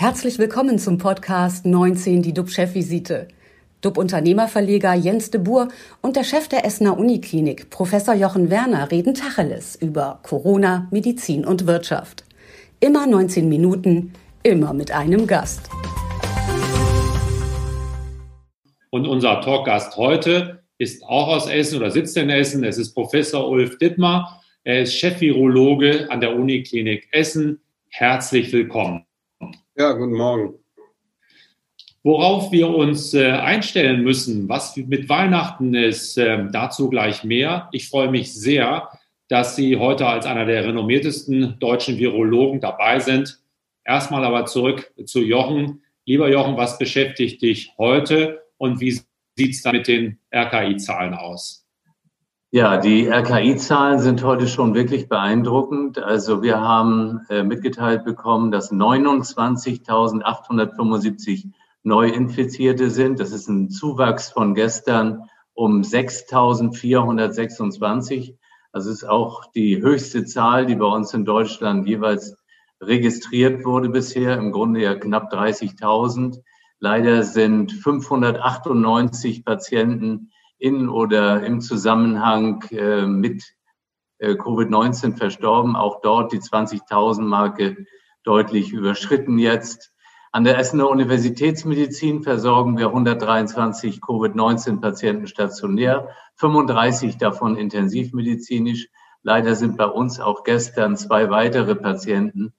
Herzlich willkommen zum Podcast 19, die DUB-Chefvisite. DUB-Unternehmerverleger Jens de Boer und der Chef der Essener Uniklinik, Professor Jochen Werner, reden Tacheles über Corona, Medizin und Wirtschaft. Immer 19 Minuten, immer mit einem Gast. Und unser Talkgast heute ist auch aus Essen oder sitzt in Essen. Es ist Professor Ulf Dittmar. Er ist Chefvirologe an der Uniklinik Essen. Herzlich willkommen. Ja, guten Morgen. Worauf wir uns äh, einstellen müssen, was mit Weihnachten ist, äh, dazu gleich mehr. Ich freue mich sehr, dass Sie heute als einer der renommiertesten deutschen Virologen dabei sind. Erstmal aber zurück zu Jochen. Lieber Jochen, was beschäftigt dich heute und wie sieht es da mit den RKI-Zahlen aus? Ja, die RKI-Zahlen sind heute schon wirklich beeindruckend. Also wir haben äh, mitgeteilt bekommen, dass 29.875 Neuinfizierte sind. Das ist ein Zuwachs von gestern um 6.426. Das ist auch die höchste Zahl, die bei uns in Deutschland jeweils registriert wurde bisher. Im Grunde ja knapp 30.000. Leider sind 598 Patienten in oder im Zusammenhang äh, mit äh, Covid-19 verstorben. Auch dort die 20.000 Marke deutlich überschritten jetzt. An der Essener Universitätsmedizin versorgen wir 123 Covid-19-Patienten stationär, 35 davon intensivmedizinisch. Leider sind bei uns auch gestern zwei weitere Patienten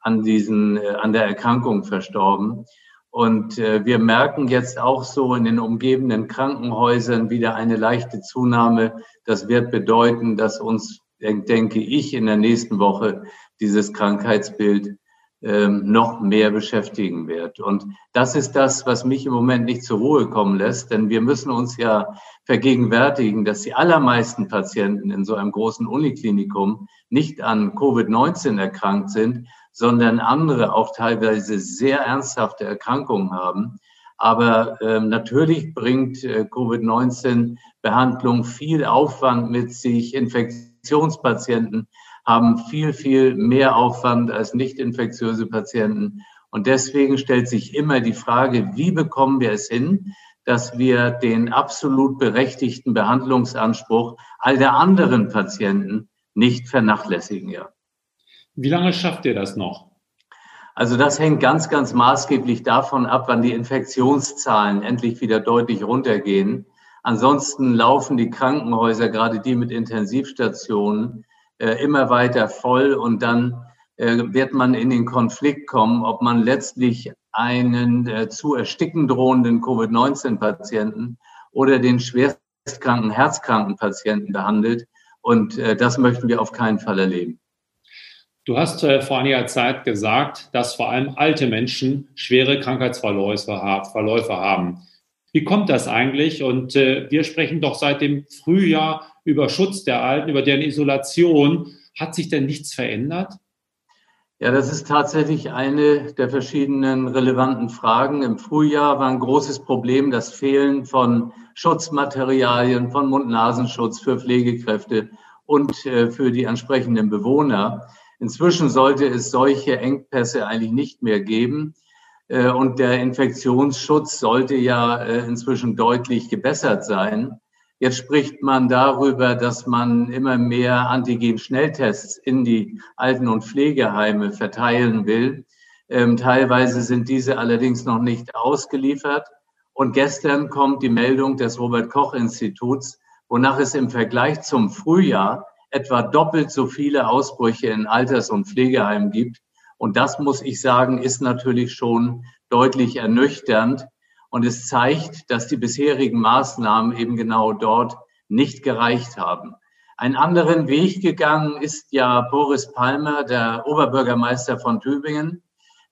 an diesen, äh, an der Erkrankung verstorben. Und äh, wir merken jetzt auch so in den umgebenden Krankenhäusern wieder eine leichte Zunahme. Das wird bedeuten, dass uns, denke ich, in der nächsten Woche dieses Krankheitsbild ähm, noch mehr beschäftigen wird. Und das ist das, was mich im Moment nicht zur Ruhe kommen lässt, denn wir müssen uns ja vergegenwärtigen, dass die allermeisten Patienten in so einem großen Uniklinikum nicht an Covid-19 erkrankt sind, sondern andere auch teilweise sehr ernsthafte Erkrankungen haben. Aber äh, natürlich bringt äh, Covid-19-Behandlung viel Aufwand mit sich. Infektionspatienten haben viel, viel mehr Aufwand als nicht infektiöse Patienten. Und deswegen stellt sich immer die Frage, wie bekommen wir es hin, dass wir den absolut berechtigten Behandlungsanspruch all der anderen Patienten nicht vernachlässigen. Ja. Wie lange schafft ihr das noch? Also das hängt ganz, ganz maßgeblich davon ab, wann die Infektionszahlen endlich wieder deutlich runtergehen. Ansonsten laufen die Krankenhäuser, gerade die mit Intensivstationen, äh, immer weiter voll und dann äh, wird man in den Konflikt kommen, ob man letztlich einen äh, zu ersticken drohenden Covid-19-Patienten oder den schwerstkranken, herzkranken Patienten behandelt. Und das möchten wir auf keinen Fall erleben. Du hast äh, vor einiger Zeit gesagt, dass vor allem alte Menschen schwere Krankheitsverläufe haben. Wie kommt das eigentlich? Und äh, wir sprechen doch seit dem Frühjahr über Schutz der Alten, über deren Isolation. Hat sich denn nichts verändert? Ja, das ist tatsächlich eine der verschiedenen relevanten Fragen. Im Frühjahr war ein großes Problem das Fehlen von Schutzmaterialien, von Mund-Nasenschutz für Pflegekräfte und äh, für die entsprechenden Bewohner. Inzwischen sollte es solche Engpässe eigentlich nicht mehr geben. Äh, und der Infektionsschutz sollte ja äh, inzwischen deutlich gebessert sein. Jetzt spricht man darüber, dass man immer mehr Antigen-Schnelltests in die Alten- und Pflegeheime verteilen will. Ähm, teilweise sind diese allerdings noch nicht ausgeliefert. Und gestern kommt die Meldung des Robert Koch Instituts, wonach es im Vergleich zum Frühjahr etwa doppelt so viele Ausbrüche in Alters- und Pflegeheimen gibt. Und das muss ich sagen, ist natürlich schon deutlich ernüchternd. Und es zeigt, dass die bisherigen Maßnahmen eben genau dort nicht gereicht haben. Einen anderen Weg gegangen ist ja Boris Palmer, der Oberbürgermeister von Tübingen,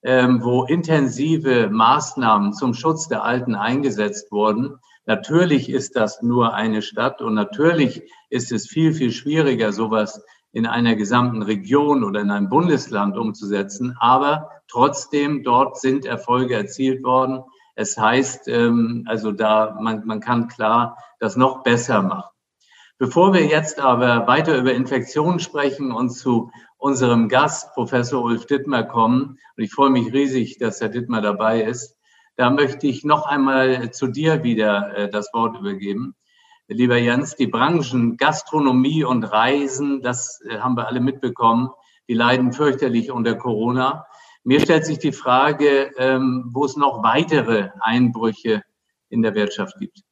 ähm, wo intensive Maßnahmen zum Schutz der Alten eingesetzt wurden. Natürlich ist das nur eine Stadt und natürlich ist es viel, viel schwieriger, sowas in einer gesamten Region oder in einem Bundesland umzusetzen. Aber trotzdem, dort sind Erfolge erzielt worden. Es heißt, ähm, also da, man, man kann klar das noch besser machen. Bevor wir jetzt aber weiter über Infektionen sprechen und zu unserem Gast, Professor Ulf Dittmer, kommen. Und ich freue mich riesig, dass Herr Dittmer dabei ist. Da möchte ich noch einmal zu dir wieder äh, das Wort übergeben. Lieber Jens, die Branchen Gastronomie und Reisen, das äh, haben wir alle mitbekommen, die leiden fürchterlich unter Corona. Mir stellt sich die Frage, ähm, wo es noch weitere Einbrüche in der Wirtschaft gibt.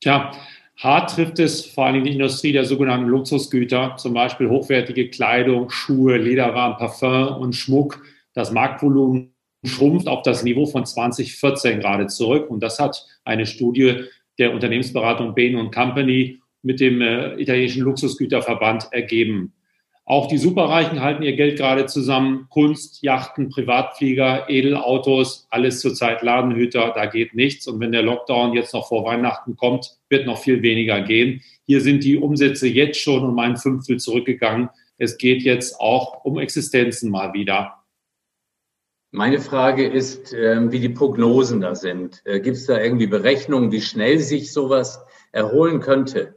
Tja, hart trifft es vor allem die Industrie der sogenannten Luxusgüter, zum Beispiel hochwertige Kleidung, Schuhe, Lederwaren, Parfum und Schmuck. Das Marktvolumen schrumpft auf das Niveau von 2014 gerade zurück. Und das hat eine Studie der Unternehmensberatung Bain Company mit dem äh, italienischen Luxusgüterverband ergeben. Auch die Superreichen halten ihr Geld gerade zusammen. Kunst, Yachten, Privatflieger, Edelautos, alles zurzeit Ladenhüter, da geht nichts. Und wenn der Lockdown jetzt noch vor Weihnachten kommt, wird noch viel weniger gehen. Hier sind die Umsätze jetzt schon um ein Fünftel zurückgegangen. Es geht jetzt auch um Existenzen mal wieder. Meine Frage ist, ähm, wie die Prognosen da sind. Äh, Gibt es da irgendwie Berechnungen, wie schnell sich sowas erholen könnte?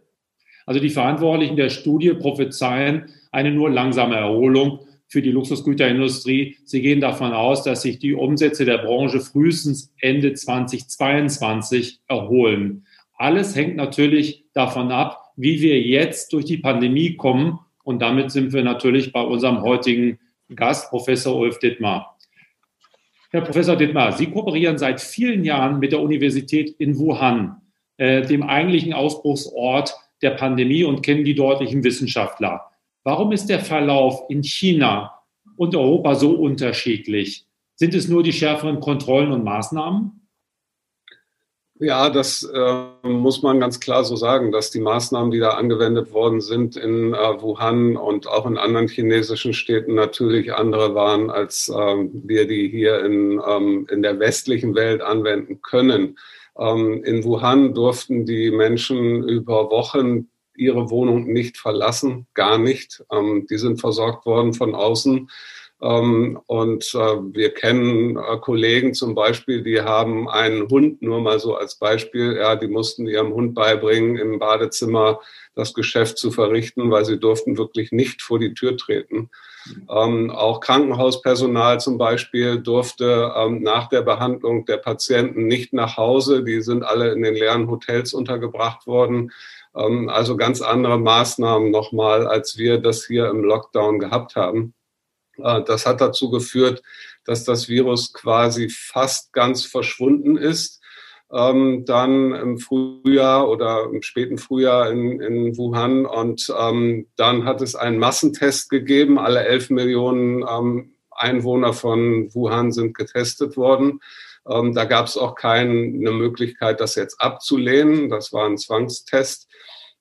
Also die Verantwortlichen der Studie prophezeien eine nur langsame Erholung für die Luxusgüterindustrie. Sie gehen davon aus, dass sich die Umsätze der Branche frühestens Ende 2022 erholen. Alles hängt natürlich davon ab, wie wir jetzt durch die Pandemie kommen. Und damit sind wir natürlich bei unserem heutigen Gast, Professor Ulf Dittmar. Herr Professor Dittmar, Sie kooperieren seit vielen Jahren mit der Universität in Wuhan, äh, dem eigentlichen Ausbruchsort der Pandemie und kennen die dortigen Wissenschaftler. Warum ist der Verlauf in China und Europa so unterschiedlich? Sind es nur die schärferen Kontrollen und Maßnahmen? Ja, das äh, muss man ganz klar so sagen, dass die Maßnahmen, die da angewendet worden sind in äh, Wuhan und auch in anderen chinesischen Städten natürlich andere waren, als äh, wir die hier in, ähm, in der westlichen Welt anwenden können. Ähm, in Wuhan durften die Menschen über Wochen ihre Wohnung nicht verlassen, gar nicht. Ähm, die sind versorgt worden von außen. Ähm, und äh, wir kennen äh, Kollegen zum Beispiel, die haben einen Hund, nur mal so als Beispiel, ja, die mussten ihrem Hund beibringen, im Badezimmer das Geschäft zu verrichten, weil sie durften wirklich nicht vor die Tür treten. Ähm, auch Krankenhauspersonal zum Beispiel durfte ähm, nach der Behandlung der Patienten nicht nach Hause. Die sind alle in den leeren Hotels untergebracht worden. Ähm, also ganz andere Maßnahmen nochmal, als wir das hier im Lockdown gehabt haben. Äh, das hat dazu geführt, dass das Virus quasi fast ganz verschwunden ist. Ähm, dann im Frühjahr oder im späten Frühjahr in, in Wuhan. Und ähm, dann hat es einen Massentest gegeben. Alle elf Millionen ähm, Einwohner von Wuhan sind getestet worden. Ähm, da gab es auch keine Möglichkeit, das jetzt abzulehnen. Das war ein Zwangstest.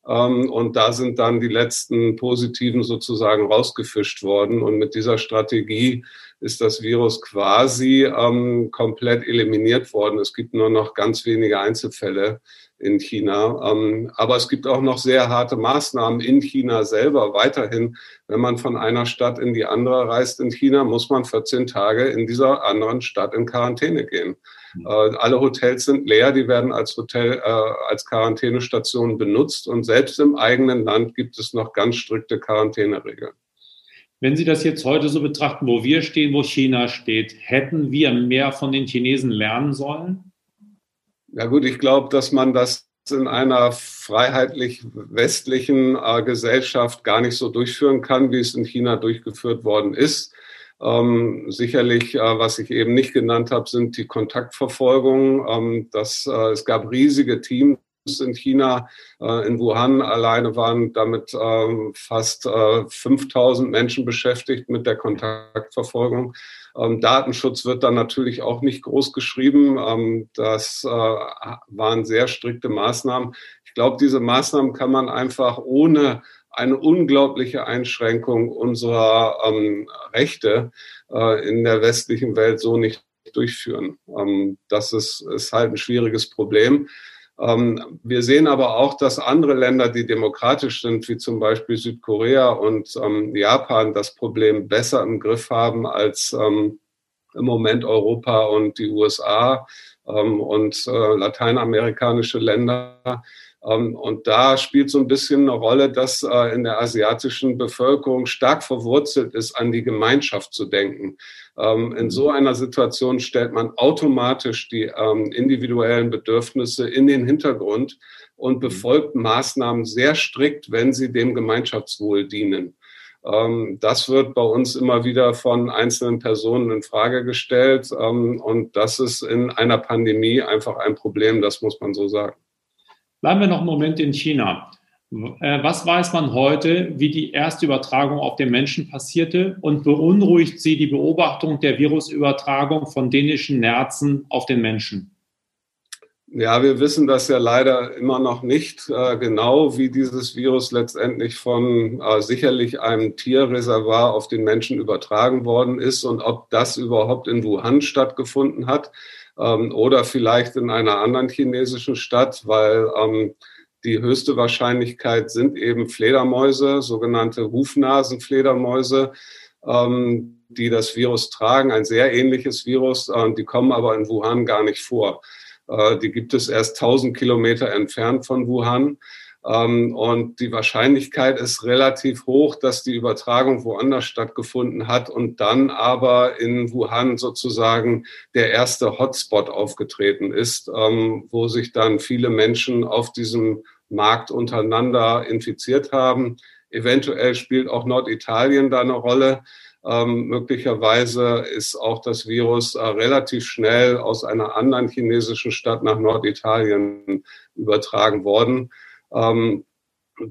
Ähm, und da sind dann die letzten positiven sozusagen rausgefischt worden. Und mit dieser Strategie ist das Virus quasi ähm, komplett eliminiert worden. Es gibt nur noch ganz wenige Einzelfälle in China. Ähm, aber es gibt auch noch sehr harte Maßnahmen in China selber weiterhin. Wenn man von einer Stadt in die andere reist in China, muss man 14 Tage in dieser anderen Stadt in Quarantäne gehen. Mhm. Äh, alle Hotels sind leer, die werden als Hotel, äh, als Quarantänestation benutzt und selbst im eigenen Land gibt es noch ganz strikte Quarantäneregeln. Wenn Sie das jetzt heute so betrachten, wo wir stehen, wo China steht, hätten wir mehr von den Chinesen lernen sollen? Ja gut, ich glaube, dass man das in einer freiheitlich westlichen äh, Gesellschaft gar nicht so durchführen kann, wie es in China durchgeführt worden ist. Ähm, sicherlich, äh, was ich eben nicht genannt habe, sind die Kontaktverfolgungen. Ähm, äh, es gab riesige Teams in China, äh, in Wuhan alleine waren damit ähm, fast äh, 5000 Menschen beschäftigt mit der Kontaktverfolgung. Ähm, Datenschutz wird dann natürlich auch nicht groß geschrieben. Ähm, das äh, waren sehr strikte Maßnahmen. Ich glaube, diese Maßnahmen kann man einfach ohne eine unglaubliche Einschränkung unserer Rechte äh, in der westlichen Welt so nicht durchführen. Das ist, ist halt ein schwieriges Problem. Ähm, wir sehen aber auch, dass andere Länder, die demokratisch sind, wie zum Beispiel Südkorea und ähm, Japan, das Problem besser im Griff haben als ähm, im Moment Europa und die USA und äh, lateinamerikanische Länder. Ähm, und da spielt so ein bisschen eine Rolle, dass äh, in der asiatischen Bevölkerung stark verwurzelt ist, an die Gemeinschaft zu denken. Ähm, in so einer Situation stellt man automatisch die ähm, individuellen Bedürfnisse in den Hintergrund und befolgt Maßnahmen sehr strikt, wenn sie dem Gemeinschaftswohl dienen. Das wird bei uns immer wieder von einzelnen Personen in Frage gestellt. Und das ist in einer Pandemie einfach ein Problem, das muss man so sagen. Bleiben wir noch einen Moment in China. Äh, was weiß man heute, wie die erste Übertragung auf den Menschen passierte und beunruhigt Sie die Beobachtung der Virusübertragung von dänischen Nerzen auf den Menschen? Ja, wir wissen das ja leider immer noch nicht äh, genau, wie dieses Virus letztendlich von äh, sicherlich einem Tierreservoir auf den Menschen übertragen worden ist und ob das überhaupt in Wuhan stattgefunden hat ähm, oder vielleicht in einer anderen chinesischen Stadt, weil ähm, die höchste Wahrscheinlichkeit sind eben Fledermäuse, sogenannte Hufnasenfledermäuse, ähm, die das Virus tragen, ein sehr ähnliches Virus, äh, die kommen aber in Wuhan gar nicht vor. Äh, die gibt es erst 1000 Kilometer entfernt von Wuhan. Ähm, und die Wahrscheinlichkeit ist relativ hoch, dass die Übertragung woanders stattgefunden hat und dann aber in Wuhan sozusagen der erste Hotspot aufgetreten ist, ähm, wo sich dann viele Menschen auf diesem Markt untereinander infiziert haben. Eventuell spielt auch Norditalien da eine Rolle. Ähm, möglicherweise ist auch das Virus äh, relativ schnell aus einer anderen chinesischen Stadt nach Norditalien übertragen worden. Ähm,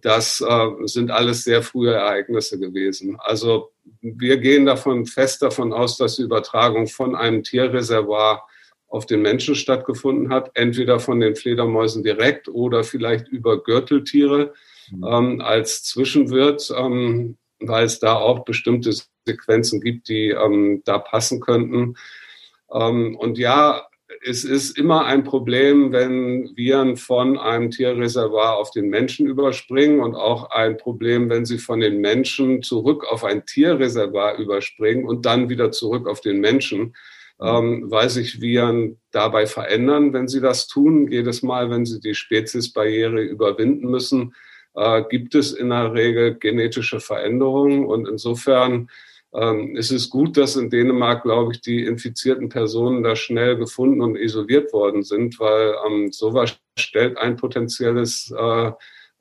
das äh, sind alles sehr frühe Ereignisse gewesen. Also wir gehen davon fest davon aus, dass die Übertragung von einem Tierreservoir auf den Menschen stattgefunden hat, entweder von den Fledermäusen direkt oder vielleicht über Gürteltiere mhm. ähm, als Zwischenwirt, ähm, weil es da auch bestimmte Sequenzen gibt, die ähm, da passen könnten. Ähm, und ja, es ist immer ein Problem, wenn Viren von einem Tierreservoir auf den Menschen überspringen und auch ein Problem, wenn sie von den Menschen zurück auf ein Tierreservoir überspringen und dann wieder zurück auf den Menschen, ähm, weil sich Viren dabei verändern, wenn sie das tun. Jedes Mal, wenn sie die Speziesbarriere überwinden müssen, äh, gibt es in der Regel genetische Veränderungen und insofern es ist gut, dass in Dänemark, glaube ich, die infizierten Personen da schnell gefunden und isoliert worden sind, weil ähm, sowas stellt ein potenzielles äh,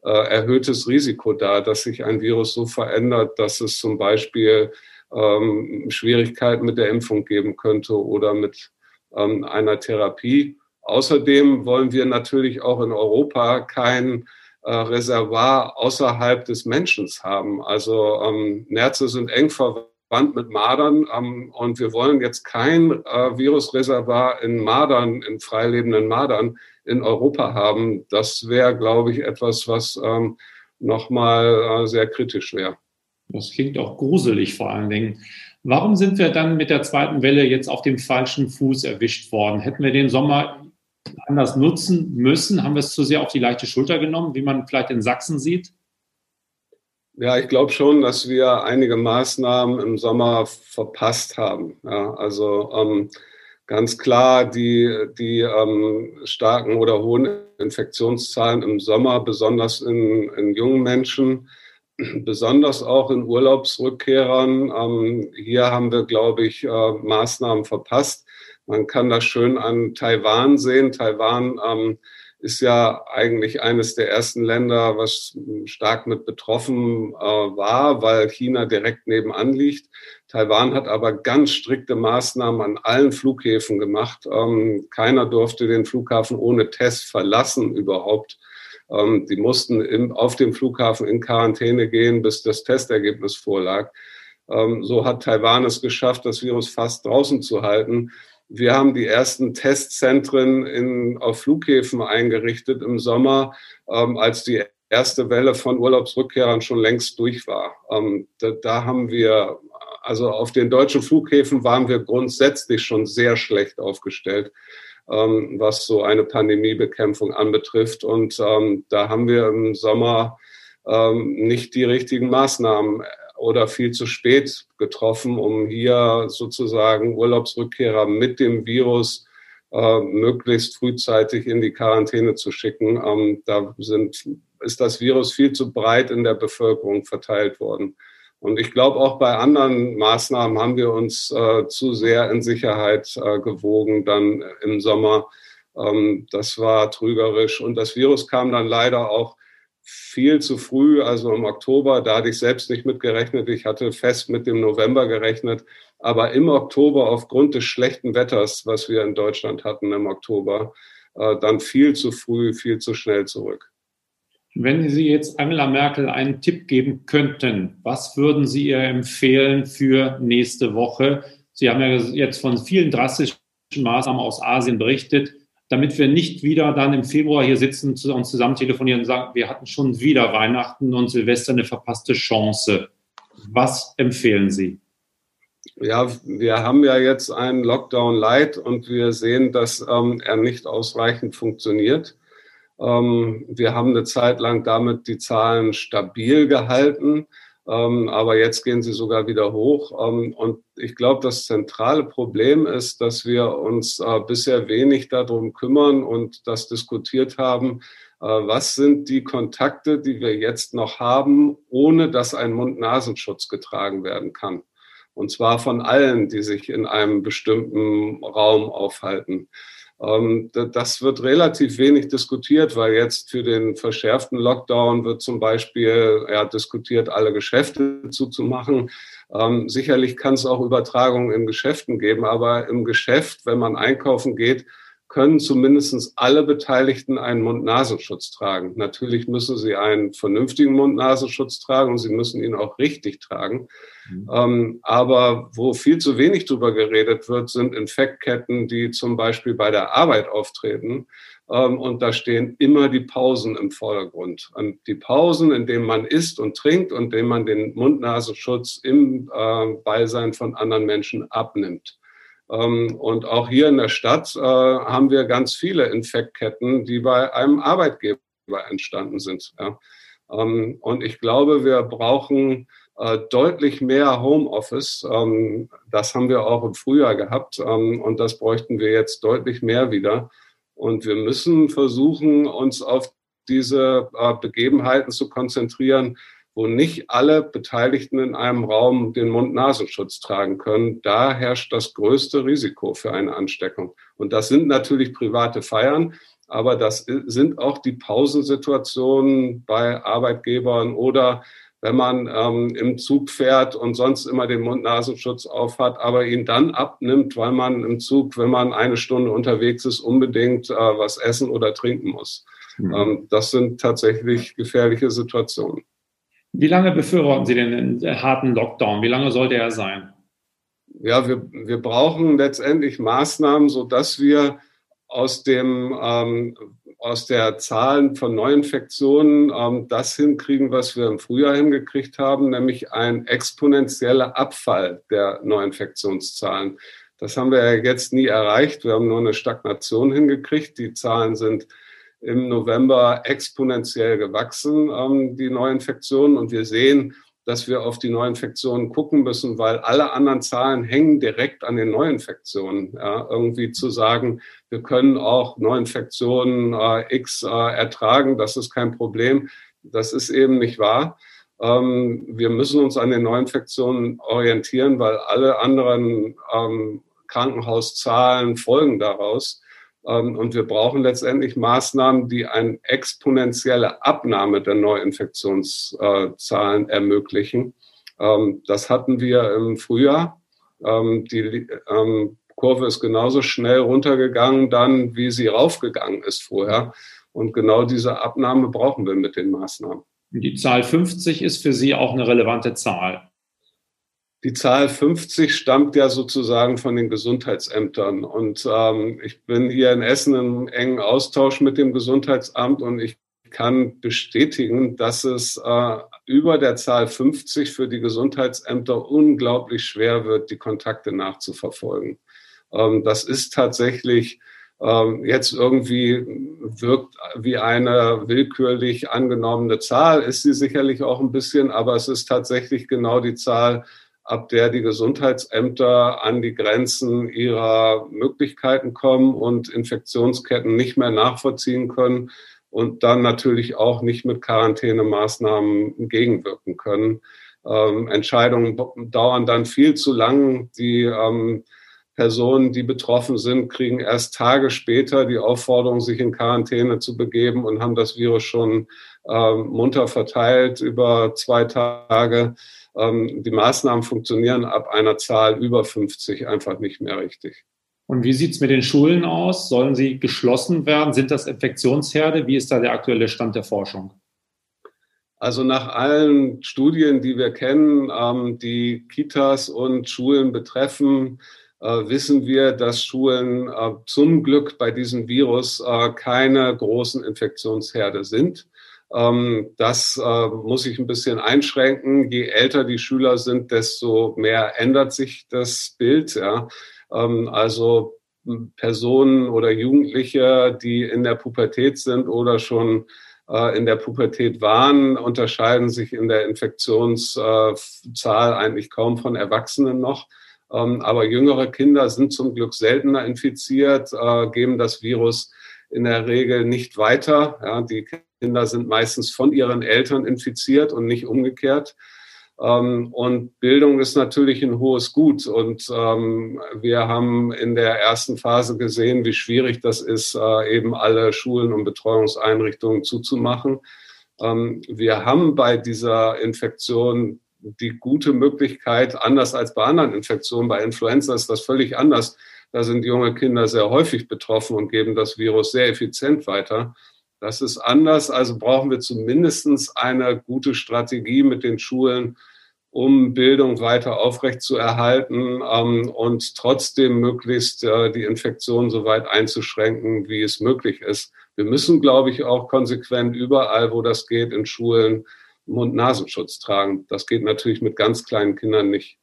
äh, erhöhtes Risiko dar, dass sich ein Virus so verändert, dass es zum Beispiel ähm, Schwierigkeiten mit der Impfung geben könnte oder mit ähm, einer Therapie. Außerdem wollen wir natürlich auch in Europa kein äh, Reservoir außerhalb des Menschen haben. Also ähm, Nerze sind eng verwandt Band mit Madern. Ähm, und wir wollen jetzt kein äh, Virusreservoir in Madern, in freilebenden Madern in Europa haben. Das wäre, glaube ich, etwas, was ähm, nochmal äh, sehr kritisch wäre. Das klingt auch gruselig vor allen Dingen. Warum sind wir dann mit der zweiten Welle jetzt auf dem falschen Fuß erwischt worden? Hätten wir den Sommer anders nutzen müssen? Haben wir es zu sehr auf die leichte Schulter genommen, wie man vielleicht in Sachsen sieht? Ja, ich glaube schon, dass wir einige Maßnahmen im Sommer verpasst haben. Ja, also ähm, ganz klar die, die ähm, starken oder hohen Infektionszahlen im Sommer, besonders in, in jungen Menschen, besonders auch in Urlaubsrückkehrern. Ähm, hier haben wir, glaube ich, äh, Maßnahmen verpasst. Man kann das schön an Taiwan sehen. Taiwan ähm, ist ja eigentlich eines der ersten Länder, was stark mit betroffen äh, war, weil China direkt nebenan liegt. Taiwan hat aber ganz strikte Maßnahmen an allen Flughäfen gemacht. Ähm, keiner durfte den Flughafen ohne Test verlassen überhaupt. Ähm, die mussten im, auf dem Flughafen in Quarantäne gehen, bis das Testergebnis vorlag. Ähm, so hat Taiwan es geschafft, das Virus fast draußen zu halten. Wir haben die ersten Testzentren in, auf Flughäfen eingerichtet im Sommer, ähm, als die erste Welle von Urlaubsrückkehrern schon längst durch war. Ähm, da, da haben wir, also auf den deutschen Flughäfen waren wir grundsätzlich schon sehr schlecht aufgestellt, ähm, was so eine Pandemiebekämpfung anbetrifft. Und ähm, da haben wir im Sommer ähm, nicht die richtigen Maßnahmen oder viel zu spät getroffen, um hier sozusagen Urlaubsrückkehrer mit dem Virus äh, möglichst frühzeitig in die Quarantäne zu schicken. Ähm, da sind, ist das Virus viel zu breit in der Bevölkerung verteilt worden. Und ich glaube, auch bei anderen Maßnahmen haben wir uns äh, zu sehr in Sicherheit äh, gewogen dann im Sommer. Ähm, das war trügerisch. Und das Virus kam dann leider auch viel zu früh, also im Oktober. Da hatte ich selbst nicht mit gerechnet. Ich hatte fest mit dem November gerechnet. Aber im Oktober, aufgrund des schlechten Wetters, was wir in Deutschland hatten im Oktober, äh, dann viel zu früh, viel zu schnell zurück. Wenn Sie jetzt Angela Merkel einen Tipp geben könnten, was würden Sie ihr empfehlen für nächste Woche? Sie haben ja jetzt von vielen drastischen Maßnahmen aus Asien berichtet, damit wir nicht wieder dann im Februar hier sitzen und zusammen telefonieren und sagen, wir hatten schon wieder Weihnachten und Silvester eine verpasste Chance. Was empfehlen Sie? Ja, wir haben ja jetzt einen Lockdown Light und wir sehen, dass ähm, er nicht ausreichend funktioniert. Ähm, wir haben eine Zeit lang damit die Zahlen stabil gehalten, ähm, aber jetzt gehen sie sogar wieder hoch. Ähm, und ich glaube, das zentrale Problem ist, dass wir uns äh, bisher wenig darum kümmern und das diskutiert haben, äh, was sind die Kontakte, die wir jetzt noch haben, ohne dass ein Mund-Nasenschutz getragen werden kann. Und zwar von allen, die sich in einem bestimmten Raum aufhalten. Ähm, das wird relativ wenig diskutiert, weil jetzt für den verschärften Lockdown wird zum Beispiel ja, diskutiert, alle Geschäfte zuzumachen. Ähm, sicherlich kann es auch Übertragungen in Geschäften geben, aber im Geschäft, wenn man einkaufen geht, können zumindest alle Beteiligten einen Mund-Nasenschutz tragen. Natürlich müssen sie einen vernünftigen Mund-Nasenschutz tragen und sie müssen ihn auch richtig tragen. Mhm. Ähm, aber wo viel zu wenig drüber geredet wird, sind Infektketten, die zum Beispiel bei der Arbeit auftreten. Ähm, und da stehen immer die Pausen im Vordergrund. Und die Pausen, in denen man isst und trinkt und in denen man den Mund-Nasenschutz im äh, Beisein von anderen Menschen abnimmt. Ähm, und auch hier in der Stadt äh, haben wir ganz viele Infektketten, die bei einem Arbeitgeber entstanden sind. Ähm, und ich glaube, wir brauchen äh, deutlich mehr Homeoffice. Ähm, das haben wir auch im Frühjahr gehabt und das bräuchten wir jetzt deutlich mehr wieder. Und wir müssen versuchen, uns auf diese äh, Begebenheiten zu konzentrieren, wo nicht alle Beteiligten in einem Raum den Mund-Nasenschutz tragen können. Da herrscht das größte Risiko für eine Ansteckung. Und das sind natürlich private Feiern, aber das sind auch die Pausensituationen bei Arbeitgebern oder wenn man ähm, im Zug fährt und sonst immer den Mund-Nasenschutz aufhat, aber ihn dann abnimmt, weil man im Zug, wenn man eine Stunde unterwegs ist, unbedingt äh, was essen oder trinken muss. Mhm. Ähm, das sind tatsächlich gefährliche Situationen. Wie lange befürworten Sie den harten Lockdown? Wie lange sollte er sein? Ja, wir, wir brauchen letztendlich Maßnahmen, sodass wir aus dem ähm, aus der Zahlen von Neuinfektionen ähm, das hinkriegen, was wir im Frühjahr hingekriegt haben, nämlich ein exponentieller Abfall der Neuinfektionszahlen. Das haben wir ja jetzt nie erreicht. Wir haben nur eine Stagnation hingekriegt. Die Zahlen sind im November exponentiell gewachsen, ähm, die Neuinfektionen. Und wir sehen, dass wir auf die Neuinfektionen gucken müssen, weil alle anderen Zahlen hängen direkt an den Neuinfektionen. Ja, irgendwie zu sagen, wir können auch Neuinfektionen äh, X äh, ertragen, das ist kein Problem, das ist eben nicht wahr. Ähm, wir müssen uns an den Neuinfektionen orientieren, weil alle anderen ähm, Krankenhauszahlen folgen daraus. Ähm, und wir brauchen letztendlich Maßnahmen, die eine exponentielle Abnahme der Neuinfektionszahlen ermöglichen. Ähm, das hatten wir im Frühjahr. Ähm, die Kurve ist genauso schnell runtergegangen dann, wie sie raufgegangen ist vorher. Und genau diese Abnahme brauchen wir mit den Maßnahmen. Die Zahl 50 ist für Sie auch eine relevante Zahl. Die Zahl 50 stammt ja sozusagen von den Gesundheitsämtern. Und ähm, ich bin hier in Essen im engen Austausch mit dem Gesundheitsamt und ich kann bestätigen, dass es äh, über der Zahl 50 für die Gesundheitsämter unglaublich schwer wird, die Kontakte nachzuverfolgen. Ähm, das ist tatsächlich ähm, jetzt irgendwie wirkt wie eine willkürlich angenommene Zahl, ist sie sicherlich auch ein bisschen, aber es ist tatsächlich genau die Zahl, ab der die Gesundheitsämter an die Grenzen ihrer Möglichkeiten kommen und Infektionsketten nicht mehr nachvollziehen können und dann natürlich auch nicht mit Quarantänemaßnahmen gegenwirken können. Ähm, Entscheidungen dauern dann viel zu lang. Die ähm, Personen, die betroffen sind, kriegen erst Tage später die Aufforderung, sich in Quarantäne zu begeben und haben das Virus schon ähm, munter verteilt über zwei Tage. Ähm, die Maßnahmen funktionieren ab einer Zahl über 50 einfach nicht mehr richtig. Und wie sieht es mit den Schulen aus? Sollen sie geschlossen werden? Sind das Infektionsherde? Wie ist da der aktuelle Stand der Forschung? Also nach allen Studien, die wir kennen, ähm, die Kitas und Schulen betreffen, wissen wir, dass Schulen äh, zum Glück bei diesem Virus äh, keine großen Infektionsherde sind. Ähm, das äh, muss ich ein bisschen einschränken. Je älter die Schüler sind, desto mehr ändert sich das Bild. Ja. Ähm, also Personen oder Jugendliche, die in der Pubertät sind oder schon äh, in der Pubertät waren, unterscheiden sich in der Infektionszahl eigentlich kaum von Erwachsenen noch. Ähm, aber jüngere Kinder sind zum Glück seltener infiziert, äh, geben das Virus in der Regel nicht weiter. Ja, die Kinder sind meistens von ihren Eltern infiziert und nicht umgekehrt. Ähm, und Bildung ist natürlich ein hohes Gut. Und ähm, wir haben in der ersten Phase gesehen, wie schwierig das ist, äh, eben alle Schulen und Betreuungseinrichtungen zuzumachen. Wir haben bei dieser Infektion die gute Möglichkeit, anders als bei anderen Infektionen, bei Influenza ist das völlig anders. Da sind junge Kinder sehr häufig betroffen und geben das Virus sehr effizient weiter. Das ist anders. Also brauchen wir zumindest eine gute Strategie mit den Schulen, um Bildung weiter aufrechtzuerhalten ähm, und trotzdem möglichst äh, die Infektion so weit einzuschränken, wie es möglich ist. Wir müssen, glaube ich, auch konsequent überall, wo das geht, in Schulen Mund-Nasenschutz tragen. Das geht natürlich mit ganz kleinen Kindern nicht.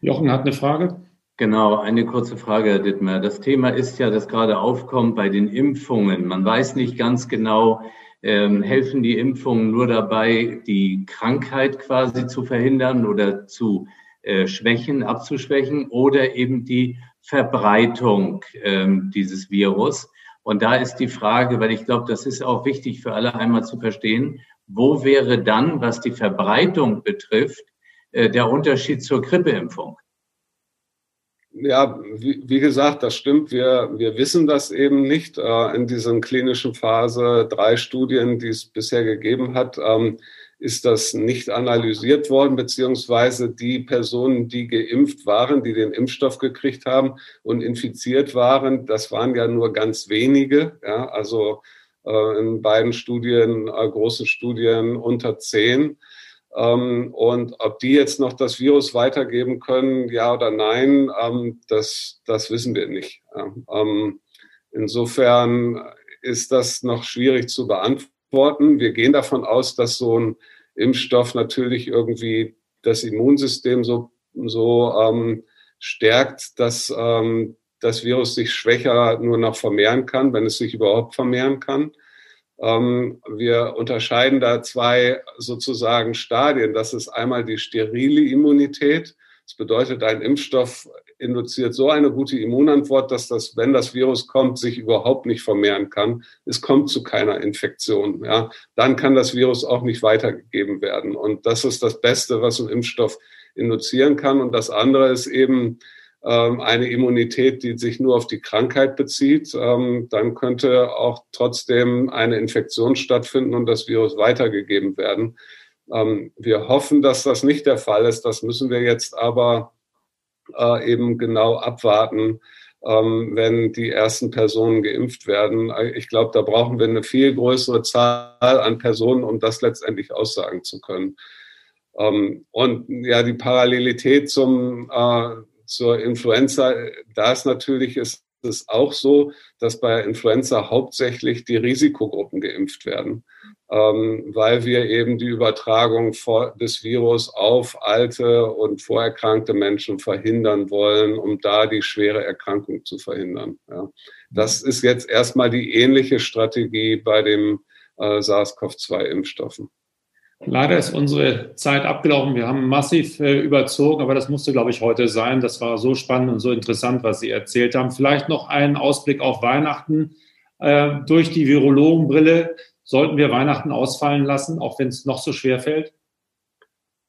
Jochen hat eine Frage. Genau, eine kurze Frage, Herr Dittmer. Das Thema ist ja, das gerade aufkommt bei den Impfungen. Man weiß nicht ganz genau, ähm, helfen die Impfungen nur dabei, die Krankheit quasi zu verhindern oder zu äh, schwächen, abzuschwächen oder eben die Verbreitung ähm, dieses Virus. Und da ist die Frage, weil ich glaube, das ist auch wichtig für alle einmal zu verstehen, wo wäre dann, was die Verbreitung betrifft, äh, der Unterschied zur Grippeimpfung? Ja, wie, gesagt, das stimmt. Wir, wir wissen das eben nicht. Äh, in diesen klinischen Phase drei Studien, die es bisher gegeben hat, ähm, ist das nicht analysiert worden, beziehungsweise die Personen, die geimpft waren, die den Impfstoff gekriegt haben und infiziert waren, das waren ja nur ganz wenige. Ja, also in beiden Studien, äh, großen Studien unter zehn. Ähm, und ob die jetzt noch das Virus weitergeben können, ja oder nein, ähm, das, das wissen wir nicht. Ähm, insofern ist das noch schwierig zu beantworten. Wir gehen davon aus, dass so ein Impfstoff natürlich irgendwie das Immunsystem so, so stärkt, dass ähm, das Virus sich schwächer nur noch vermehren kann, wenn es sich überhaupt vermehren kann. Ähm, wir unterscheiden da zwei sozusagen Stadien. Das ist einmal die sterile Immunität. Das bedeutet, ein Impfstoff induziert so eine gute Immunantwort, dass das, wenn das Virus kommt, sich überhaupt nicht vermehren kann. Es kommt zu keiner Infektion. Ja. Dann kann das Virus auch nicht weitergegeben werden. Und das ist das Beste, was ein Impfstoff induzieren kann. Und das andere ist eben eine Immunität, die sich nur auf die Krankheit bezieht, ähm, dann könnte auch trotzdem eine Infektion stattfinden und das Virus weitergegeben werden. Ähm, wir hoffen, dass das nicht der Fall ist. Das müssen wir jetzt aber äh, eben genau abwarten, wenn die ersten Personen geimpft werden. Ich glaube, da brauchen wir eine viel größere Zahl an Personen, um das letztendlich aussagen zu können. und ja, die Parallelität zum äh, zur Influenza, da ist natürlich ist es auch so, dass bei Influenza hauptsächlich die Risikogruppen geimpft werden, ähm, weil wir eben die Übertragung des Virus auf alte und vorerkrankte Menschen verhindern wollen, um da die schwere Erkrankung zu verhindern. Ja. Das ist jetzt erstmal die ähnliche Strategie bei dem äh, SARS-CoV-2-Impfstoffen. Leider ist unsere Zeit abgelaufen. Wir haben massiv äh, überzogen, aber das musste, glaube ich, heute sein. Das war so spannend und so interessant, was Sie erzählt haben. Vielleicht noch einen Ausblick auf Weihnachten. Äh, durch die Virologenbrille sollten wir Weihnachten ausfallen lassen, auch wenn es noch so schwer fällt?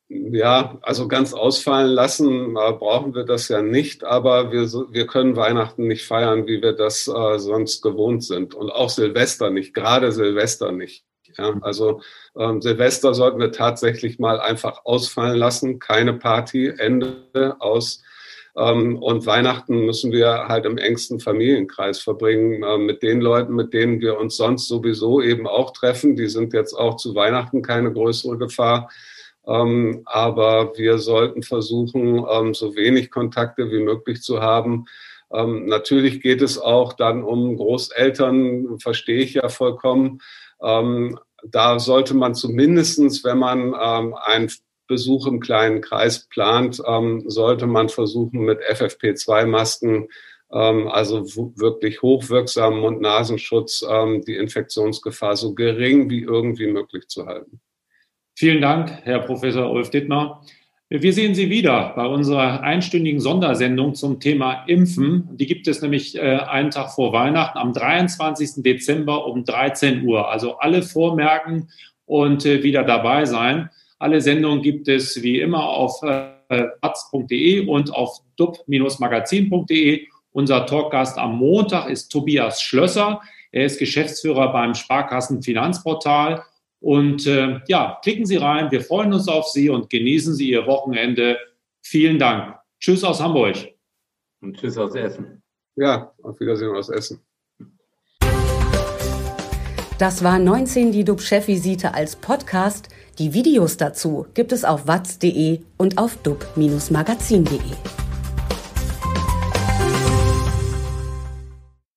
Ja, also ganz ausfallen lassen äh, brauchen wir das ja nicht, aber wir, wir können Weihnachten nicht feiern, wie wir das äh, sonst gewohnt sind. Und auch Silvester nicht, gerade Silvester nicht. Ja, also ähm, Silvester sollten wir tatsächlich mal einfach ausfallen lassen, keine Party, Ende aus. Ähm, und Weihnachten müssen wir halt im engsten Familienkreis verbringen, äh, mit den Leuten, mit denen wir uns sonst sowieso eben auch treffen. Die sind jetzt auch zu Weihnachten keine größere Gefahr. Ähm, aber wir sollten versuchen, ähm, so wenig Kontakte wie möglich zu haben. Ähm, natürlich geht es auch dann um Großeltern, verstehe ich ja vollkommen. Ähm, da sollte man zumindestens, wenn man ähm, einen Besuch im kleinen Kreis plant, ähm, sollte man versuchen, mit FFP2-Masken, ähm, also wirklich hochwirksamen Mund-Nasenschutz, ähm, die Infektionsgefahr so gering wie irgendwie möglich zu halten. Vielen Dank, Herr Professor Ulf Dittmar. Wir sehen Sie wieder bei unserer einstündigen Sondersendung zum Thema Impfen. Die gibt es nämlich äh, einen Tag vor Weihnachten am 23. Dezember um 13 Uhr. Also alle vormerken und äh, wieder dabei sein. Alle Sendungen gibt es wie immer auf äh, atz.de und auf dub-magazin.de. Unser Talkgast am Montag ist Tobias Schlösser. Er ist Geschäftsführer beim Sparkassenfinanzportal und äh, ja, klicken Sie rein. Wir freuen uns auf Sie und genießen Sie Ihr Wochenende. Vielen Dank. Tschüss aus Hamburg. Und tschüss aus Essen. Ja, auf Wiedersehen aus Essen. Das war 19 die DUB-Chefvisite als Podcast. Die Videos dazu gibt es auf watz.de und auf dub-magazin.de.